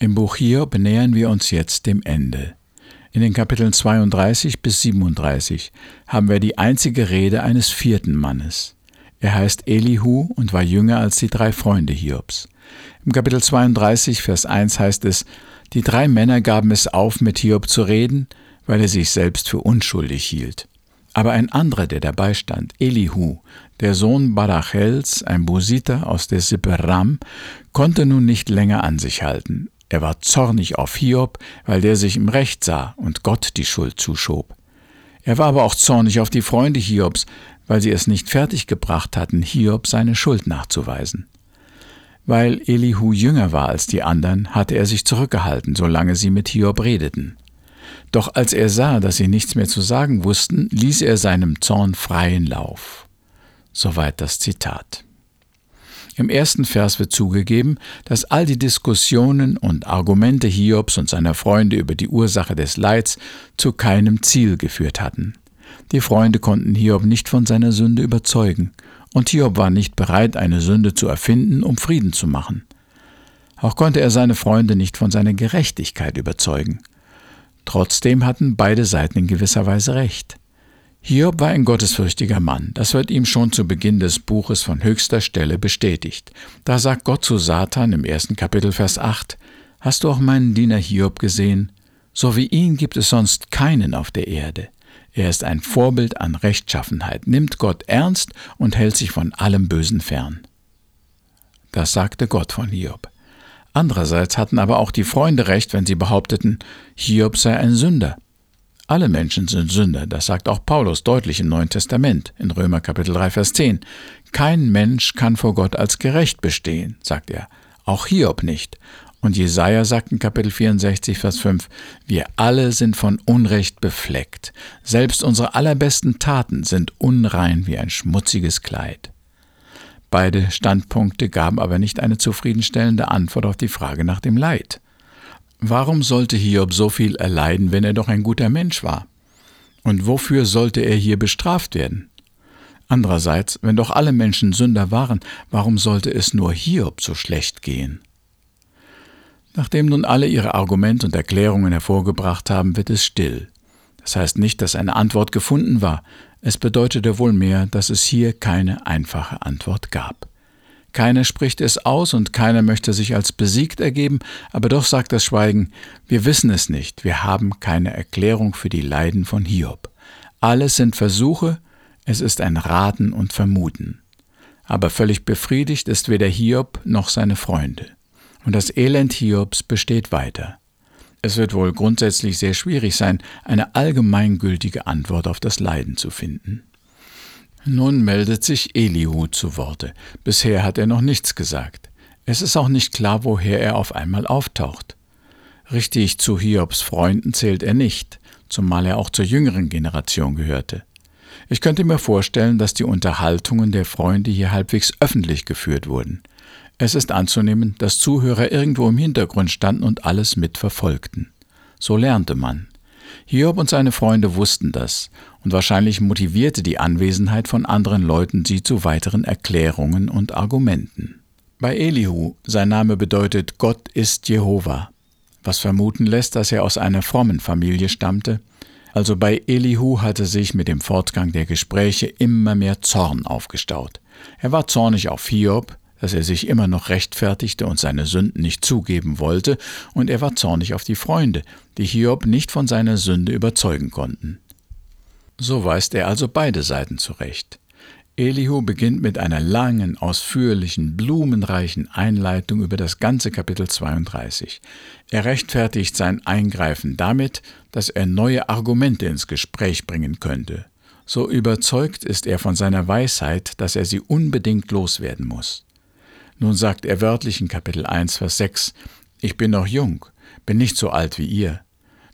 Im Buch Hiob nähern wir uns jetzt dem Ende. In den Kapiteln 32 bis 37 haben wir die einzige Rede eines vierten Mannes. Er heißt Elihu und war jünger als die drei Freunde Hiobs. Im Kapitel 32, Vers 1 heißt es, die drei Männer gaben es auf, mit Hiob zu reden, weil er sich selbst für unschuldig hielt. Aber ein anderer, der dabei stand, Elihu, der Sohn Barachels, ein Busiter aus der Sippe Ram, konnte nun nicht länger an sich halten. Er war zornig auf Hiob, weil der sich im Recht sah und Gott die Schuld zuschob. Er war aber auch zornig auf die Freunde Hiobs, weil sie es nicht fertiggebracht hatten, Hiob seine Schuld nachzuweisen. Weil Elihu jünger war als die anderen, hatte er sich zurückgehalten, solange sie mit Hiob redeten. Doch als er sah, dass sie nichts mehr zu sagen wussten, ließ er seinem Zorn freien Lauf. Soweit das Zitat. Im ersten Vers wird zugegeben, dass all die Diskussionen und Argumente Hiobs und seiner Freunde über die Ursache des Leids zu keinem Ziel geführt hatten. Die Freunde konnten Hiob nicht von seiner Sünde überzeugen, und Hiob war nicht bereit, eine Sünde zu erfinden, um Frieden zu machen. Auch konnte er seine Freunde nicht von seiner Gerechtigkeit überzeugen. Trotzdem hatten beide Seiten in gewisser Weise recht. Hiob war ein gottesfürchtiger Mann. Das wird ihm schon zu Beginn des Buches von höchster Stelle bestätigt. Da sagt Gott zu Satan im ersten Kapitel Vers 8, Hast du auch meinen Diener Hiob gesehen? So wie ihn gibt es sonst keinen auf der Erde. Er ist ein Vorbild an Rechtschaffenheit, nimmt Gott ernst und hält sich von allem Bösen fern. Das sagte Gott von Hiob. Andererseits hatten aber auch die Freunde recht, wenn sie behaupteten, Hiob sei ein Sünder. Alle Menschen sind Sünder, das sagt auch Paulus deutlich im Neuen Testament, in Römer Kapitel 3, Vers 10. Kein Mensch kann vor Gott als gerecht bestehen, sagt er, auch Hiob nicht. Und Jesaja sagt in Kapitel 64, Vers 5, wir alle sind von Unrecht befleckt. Selbst unsere allerbesten Taten sind unrein wie ein schmutziges Kleid. Beide Standpunkte gaben aber nicht eine zufriedenstellende Antwort auf die Frage nach dem Leid. Warum sollte Hiob so viel erleiden, wenn er doch ein guter Mensch war? Und wofür sollte er hier bestraft werden? Andererseits, wenn doch alle Menschen Sünder waren, warum sollte es nur Hiob so schlecht gehen? Nachdem nun alle ihre Argumente und Erklärungen hervorgebracht haben, wird es still. Das heißt nicht, dass eine Antwort gefunden war, es bedeutete wohl mehr, dass es hier keine einfache Antwort gab. Keiner spricht es aus und keiner möchte sich als besiegt ergeben, aber doch sagt das Schweigen, wir wissen es nicht, wir haben keine Erklärung für die Leiden von Hiob. Alles sind Versuche, es ist ein Raten und Vermuten. Aber völlig befriedigt ist weder Hiob noch seine Freunde. Und das Elend Hiobs besteht weiter. Es wird wohl grundsätzlich sehr schwierig sein, eine allgemeingültige Antwort auf das Leiden zu finden. Nun meldet sich Elihu zu Worte. Bisher hat er noch nichts gesagt. Es ist auch nicht klar, woher er auf einmal auftaucht. Richtig zu Hiobs Freunden zählt er nicht, zumal er auch zur jüngeren Generation gehörte. Ich könnte mir vorstellen, dass die Unterhaltungen der Freunde hier halbwegs öffentlich geführt wurden. Es ist anzunehmen, dass Zuhörer irgendwo im Hintergrund standen und alles mitverfolgten. So lernte man. Hiob und seine Freunde wussten das, und wahrscheinlich motivierte die Anwesenheit von anderen Leuten sie zu weiteren Erklärungen und Argumenten. Bei Elihu, sein Name bedeutet Gott ist Jehova, was vermuten lässt, dass er aus einer frommen Familie stammte, also bei Elihu hatte sich mit dem Fortgang der Gespräche immer mehr Zorn aufgestaut. Er war zornig auf Hiob, dass er sich immer noch rechtfertigte und seine Sünden nicht zugeben wollte, und er war zornig auf die Freunde, die Hiob nicht von seiner Sünde überzeugen konnten. So weist er also beide Seiten zurecht. Elihu beginnt mit einer langen, ausführlichen, blumenreichen Einleitung über das ganze Kapitel 32. Er rechtfertigt sein Eingreifen damit, dass er neue Argumente ins Gespräch bringen könnte. So überzeugt ist er von seiner Weisheit, dass er sie unbedingt loswerden muss. Nun sagt er wörtlich in Kapitel 1, Vers 6, Ich bin noch jung, bin nicht so alt wie ihr.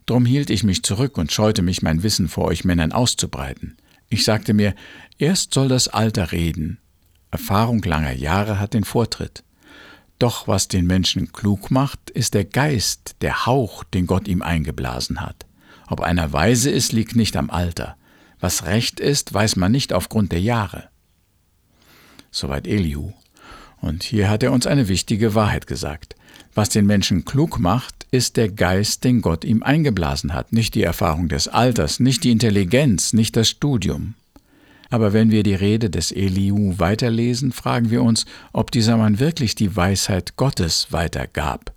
Drum hielt ich mich zurück und scheute mich, mein Wissen vor euch Männern auszubreiten. Ich sagte mir, erst soll das Alter reden. Erfahrung langer Jahre hat den Vortritt. Doch was den Menschen klug macht, ist der Geist, der Hauch, den Gott ihm eingeblasen hat. Ob einer weise ist, liegt nicht am Alter. Was recht ist, weiß man nicht aufgrund der Jahre. Soweit Elihu. Und hier hat er uns eine wichtige Wahrheit gesagt. Was den Menschen klug macht, ist der Geist, den Gott ihm eingeblasen hat, nicht die Erfahrung des Alters, nicht die Intelligenz, nicht das Studium. Aber wenn wir die Rede des Elihu weiterlesen, fragen wir uns, ob dieser Mann wirklich die Weisheit Gottes weitergab.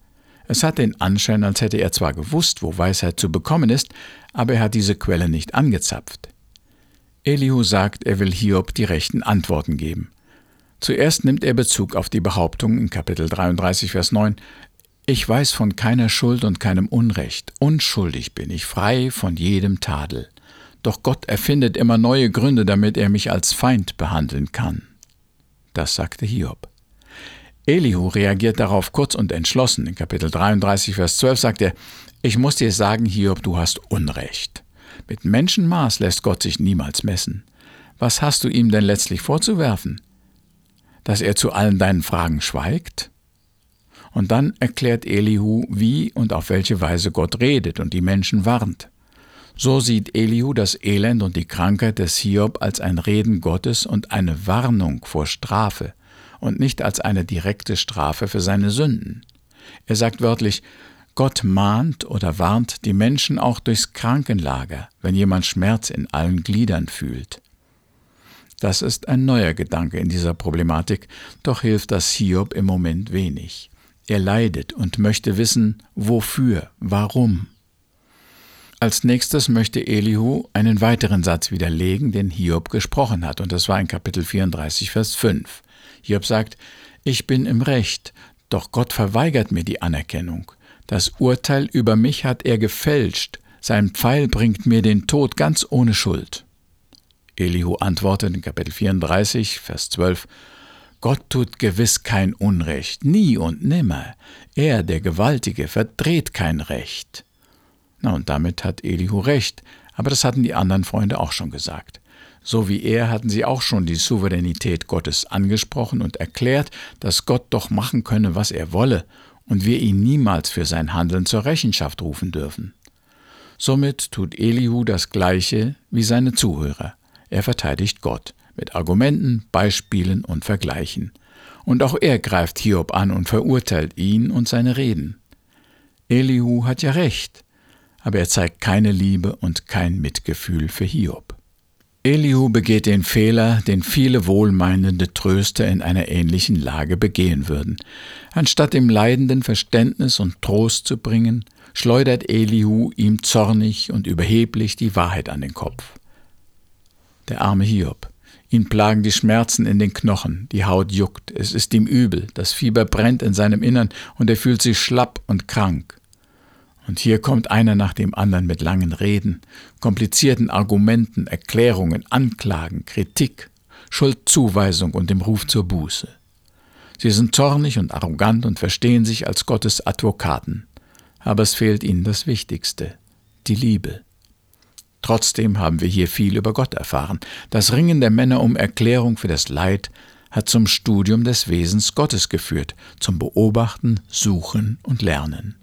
Es hat den Anschein, als hätte er zwar gewusst, wo Weisheit zu bekommen ist, aber er hat diese Quelle nicht angezapft. Elihu sagt, er will Hiob die rechten Antworten geben. Zuerst nimmt er Bezug auf die Behauptung in Kapitel 33, Vers 9, Ich weiß von keiner Schuld und keinem Unrecht, unschuldig bin ich, frei von jedem Tadel. Doch Gott erfindet immer neue Gründe, damit er mich als Feind behandeln kann. Das sagte Hiob. Elihu reagiert darauf kurz und entschlossen. In Kapitel 33, Vers 12 sagt er, Ich muss dir sagen, Hiob, du hast Unrecht. Mit Menschenmaß lässt Gott sich niemals messen. Was hast du ihm denn letztlich vorzuwerfen? Dass er zu allen deinen Fragen schweigt? Und dann erklärt Elihu, wie und auf welche Weise Gott redet und die Menschen warnt. So sieht Elihu das Elend und die Krankheit des Hiob als ein Reden Gottes und eine Warnung vor Strafe und nicht als eine direkte Strafe für seine Sünden. Er sagt wörtlich, Gott mahnt oder warnt die Menschen auch durchs Krankenlager, wenn jemand Schmerz in allen Gliedern fühlt. Das ist ein neuer Gedanke in dieser Problematik, doch hilft das Hiob im Moment wenig. Er leidet und möchte wissen, wofür, warum. Als nächstes möchte Elihu einen weiteren Satz widerlegen, den Hiob gesprochen hat, und das war in Kapitel 34, Vers 5. Hiob sagt, Ich bin im Recht, doch Gott verweigert mir die Anerkennung. Das Urteil über mich hat er gefälscht, sein Pfeil bringt mir den Tod ganz ohne Schuld. Elihu antwortet in Kapitel 34, Vers 12, Gott tut gewiss kein Unrecht, nie und nimmer. Er, der Gewaltige, verdreht kein Recht. Na, und damit hat Elihu recht, aber das hatten die anderen Freunde auch schon gesagt. So wie er hatten sie auch schon die Souveränität Gottes angesprochen und erklärt, dass Gott doch machen könne, was er wolle, und wir ihn niemals für sein Handeln zur Rechenschaft rufen dürfen. Somit tut Elihu das Gleiche wie seine Zuhörer. Er verteidigt Gott mit Argumenten, Beispielen und Vergleichen. Und auch er greift Hiob an und verurteilt ihn und seine Reden. Elihu hat ja recht, aber er zeigt keine Liebe und kein Mitgefühl für Hiob. Elihu begeht den Fehler, den viele wohlmeinende Tröster in einer ähnlichen Lage begehen würden. Anstatt dem Leidenden Verständnis und Trost zu bringen, schleudert Elihu ihm zornig und überheblich die Wahrheit an den Kopf. Der arme Hiob. Ihn plagen die Schmerzen in den Knochen, die Haut juckt, es ist ihm übel, das Fieber brennt in seinem Innern und er fühlt sich schlapp und krank. Und hier kommt einer nach dem anderen mit langen Reden, komplizierten Argumenten, Erklärungen, Anklagen, Kritik, Schuldzuweisung und dem Ruf zur Buße. Sie sind zornig und arrogant und verstehen sich als Gottes Advokaten. Aber es fehlt ihnen das Wichtigste, die Liebe. Trotzdem haben wir hier viel über Gott erfahren. Das Ringen der Männer um Erklärung für das Leid hat zum Studium des Wesens Gottes geführt, zum Beobachten, Suchen und Lernen.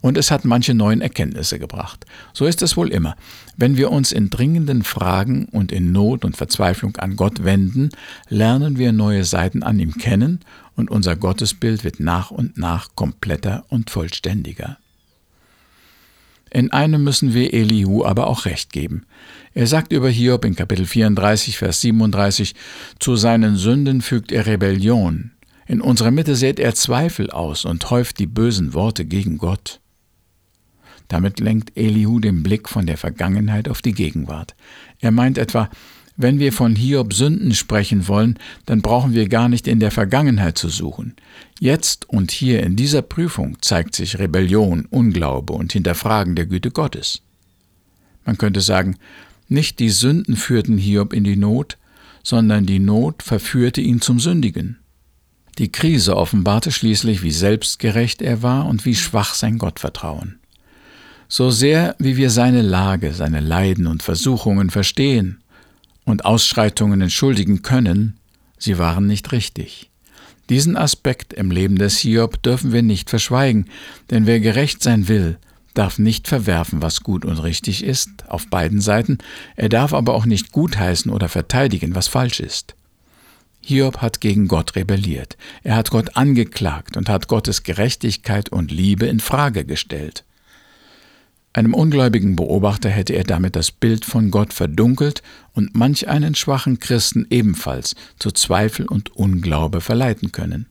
Und es hat manche neuen Erkenntnisse gebracht. So ist es wohl immer. Wenn wir uns in dringenden Fragen und in Not und Verzweiflung an Gott wenden, lernen wir neue Seiten an ihm kennen und unser Gottesbild wird nach und nach kompletter und vollständiger. In einem müssen wir Elihu aber auch recht geben. Er sagt über Hiob in Kapitel 34, Vers 37, zu seinen Sünden fügt er Rebellion, in unserer Mitte sät er Zweifel aus und häuft die bösen Worte gegen Gott. Damit lenkt Elihu den Blick von der Vergangenheit auf die Gegenwart. Er meint etwa, wenn wir von Hiob Sünden sprechen wollen, dann brauchen wir gar nicht in der Vergangenheit zu suchen. Jetzt und hier in dieser Prüfung zeigt sich Rebellion, Unglaube und Hinterfragen der Güte Gottes. Man könnte sagen, nicht die Sünden führten Hiob in die Not, sondern die Not verführte ihn zum Sündigen. Die Krise offenbarte schließlich, wie selbstgerecht er war und wie schwach sein Gottvertrauen. So sehr wie wir seine Lage, seine Leiden und Versuchungen verstehen und Ausschreitungen entschuldigen können, sie waren nicht richtig. Diesen Aspekt im Leben des Hiob dürfen wir nicht verschweigen, denn wer gerecht sein will, darf nicht verwerfen, was gut und richtig ist, auf beiden Seiten, er darf aber auch nicht gutheißen oder verteidigen, was falsch ist. Hiob hat gegen Gott rebelliert. Er hat Gott angeklagt und hat Gottes Gerechtigkeit und Liebe in Frage gestellt. Einem ungläubigen Beobachter hätte er damit das Bild von Gott verdunkelt und manch einen schwachen Christen ebenfalls zu Zweifel und Unglaube verleiten können.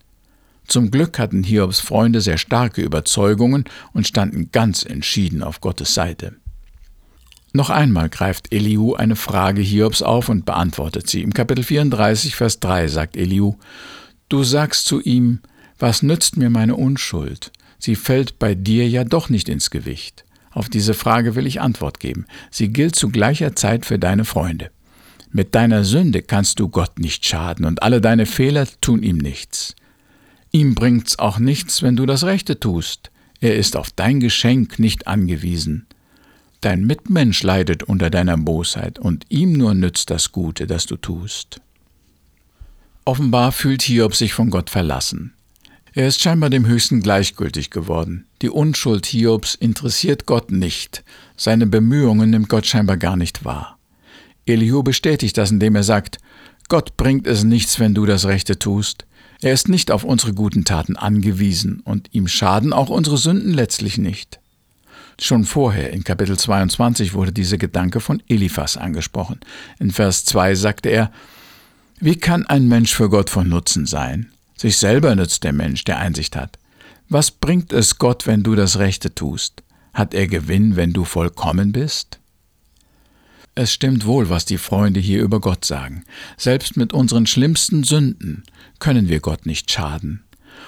Zum Glück hatten Hiobs Freunde sehr starke Überzeugungen und standen ganz entschieden auf Gottes Seite. Noch einmal greift Elihu eine Frage Hiobs auf und beantwortet sie. Im Kapitel 34, Vers 3 sagt Elihu, Du sagst zu ihm, was nützt mir meine Unschuld? Sie fällt bei dir ja doch nicht ins Gewicht. Auf diese Frage will ich Antwort geben. Sie gilt zu gleicher Zeit für deine Freunde. Mit deiner Sünde kannst du Gott nicht schaden und alle deine Fehler tun ihm nichts. Ihm bringt's auch nichts, wenn du das Rechte tust. Er ist auf dein Geschenk nicht angewiesen. Dein Mitmensch leidet unter deiner Bosheit und ihm nur nützt das Gute, das du tust. Offenbar fühlt Hiob sich von Gott verlassen. Er ist scheinbar dem Höchsten gleichgültig geworden. Die Unschuld Hiobs interessiert Gott nicht. Seine Bemühungen nimmt Gott scheinbar gar nicht wahr. Elihu bestätigt das, indem er sagt, Gott bringt es nichts, wenn du das Rechte tust. Er ist nicht auf unsere guten Taten angewiesen und ihm schaden auch unsere Sünden letztlich nicht. Schon vorher in Kapitel 22 wurde dieser Gedanke von Eliphas angesprochen. In Vers 2 sagte er, Wie kann ein Mensch für Gott von Nutzen sein? Sich selber nützt der Mensch, der Einsicht hat. Was bringt es Gott, wenn du das Rechte tust? Hat er Gewinn, wenn du vollkommen bist? Es stimmt wohl, was die Freunde hier über Gott sagen. Selbst mit unseren schlimmsten Sünden können wir Gott nicht schaden.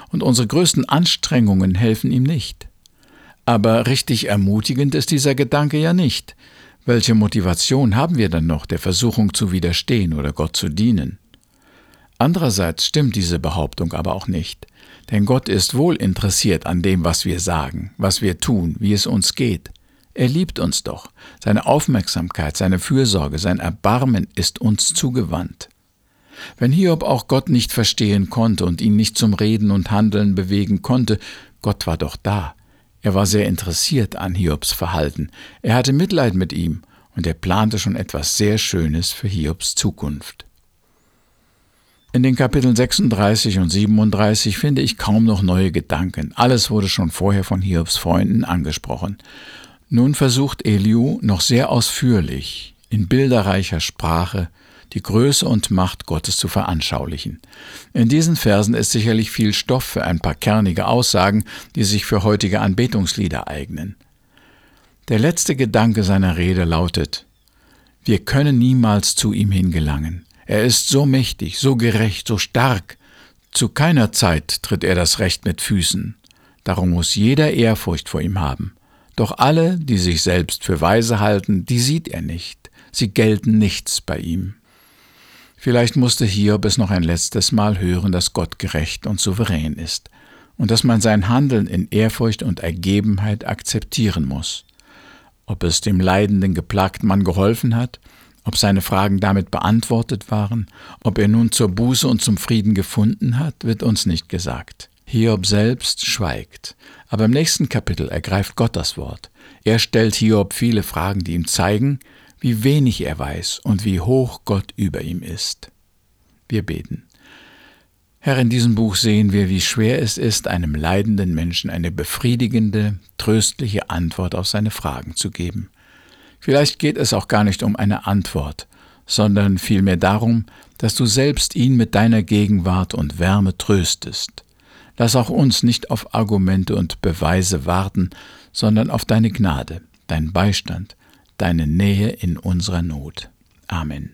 Und unsere größten Anstrengungen helfen ihm nicht. Aber richtig ermutigend ist dieser Gedanke ja nicht. Welche Motivation haben wir dann noch, der Versuchung zu widerstehen oder Gott zu dienen? Andererseits stimmt diese Behauptung aber auch nicht, denn Gott ist wohl interessiert an dem, was wir sagen, was wir tun, wie es uns geht. Er liebt uns doch, seine Aufmerksamkeit, seine Fürsorge, sein Erbarmen ist uns zugewandt. Wenn Hiob auch Gott nicht verstehen konnte und ihn nicht zum Reden und Handeln bewegen konnte, Gott war doch da. Er war sehr interessiert an Hiobs Verhalten, er hatte Mitleid mit ihm, und er plante schon etwas sehr Schönes für Hiobs Zukunft. In den Kapiteln 36 und 37 finde ich kaum noch neue Gedanken. Alles wurde schon vorher von Hiobs Freunden angesprochen. Nun versucht Eliu noch sehr ausführlich, in bilderreicher Sprache, die Größe und Macht Gottes zu veranschaulichen. In diesen Versen ist sicherlich viel Stoff für ein paar kernige Aussagen, die sich für heutige Anbetungslieder eignen. Der letzte Gedanke seiner Rede lautet Wir können niemals zu ihm hingelangen. Er ist so mächtig, so gerecht, so stark. Zu keiner Zeit tritt er das Recht mit Füßen. Darum muss jeder Ehrfurcht vor ihm haben. Doch alle, die sich selbst für weise halten, die sieht er nicht. Sie gelten nichts bei ihm. Vielleicht musste Hiob es noch ein letztes Mal hören, dass Gott gerecht und souverän ist und dass man sein Handeln in Ehrfurcht und Ergebenheit akzeptieren muss. Ob es dem leidenden, geplagten Mann geholfen hat, ob seine Fragen damit beantwortet waren, ob er nun zur Buße und zum Frieden gefunden hat, wird uns nicht gesagt. Hiob selbst schweigt, aber im nächsten Kapitel ergreift Gott das Wort. Er stellt Hiob viele Fragen, die ihm zeigen, wie wenig er weiß und wie hoch Gott über ihm ist. Wir beten. Herr, in diesem Buch sehen wir, wie schwer es ist, einem leidenden Menschen eine befriedigende, tröstliche Antwort auf seine Fragen zu geben. Vielleicht geht es auch gar nicht um eine Antwort, sondern vielmehr darum, dass du selbst ihn mit deiner Gegenwart und Wärme tröstest. Lass auch uns nicht auf Argumente und Beweise warten, sondern auf deine Gnade, dein Beistand, deine Nähe in unserer Not. Amen.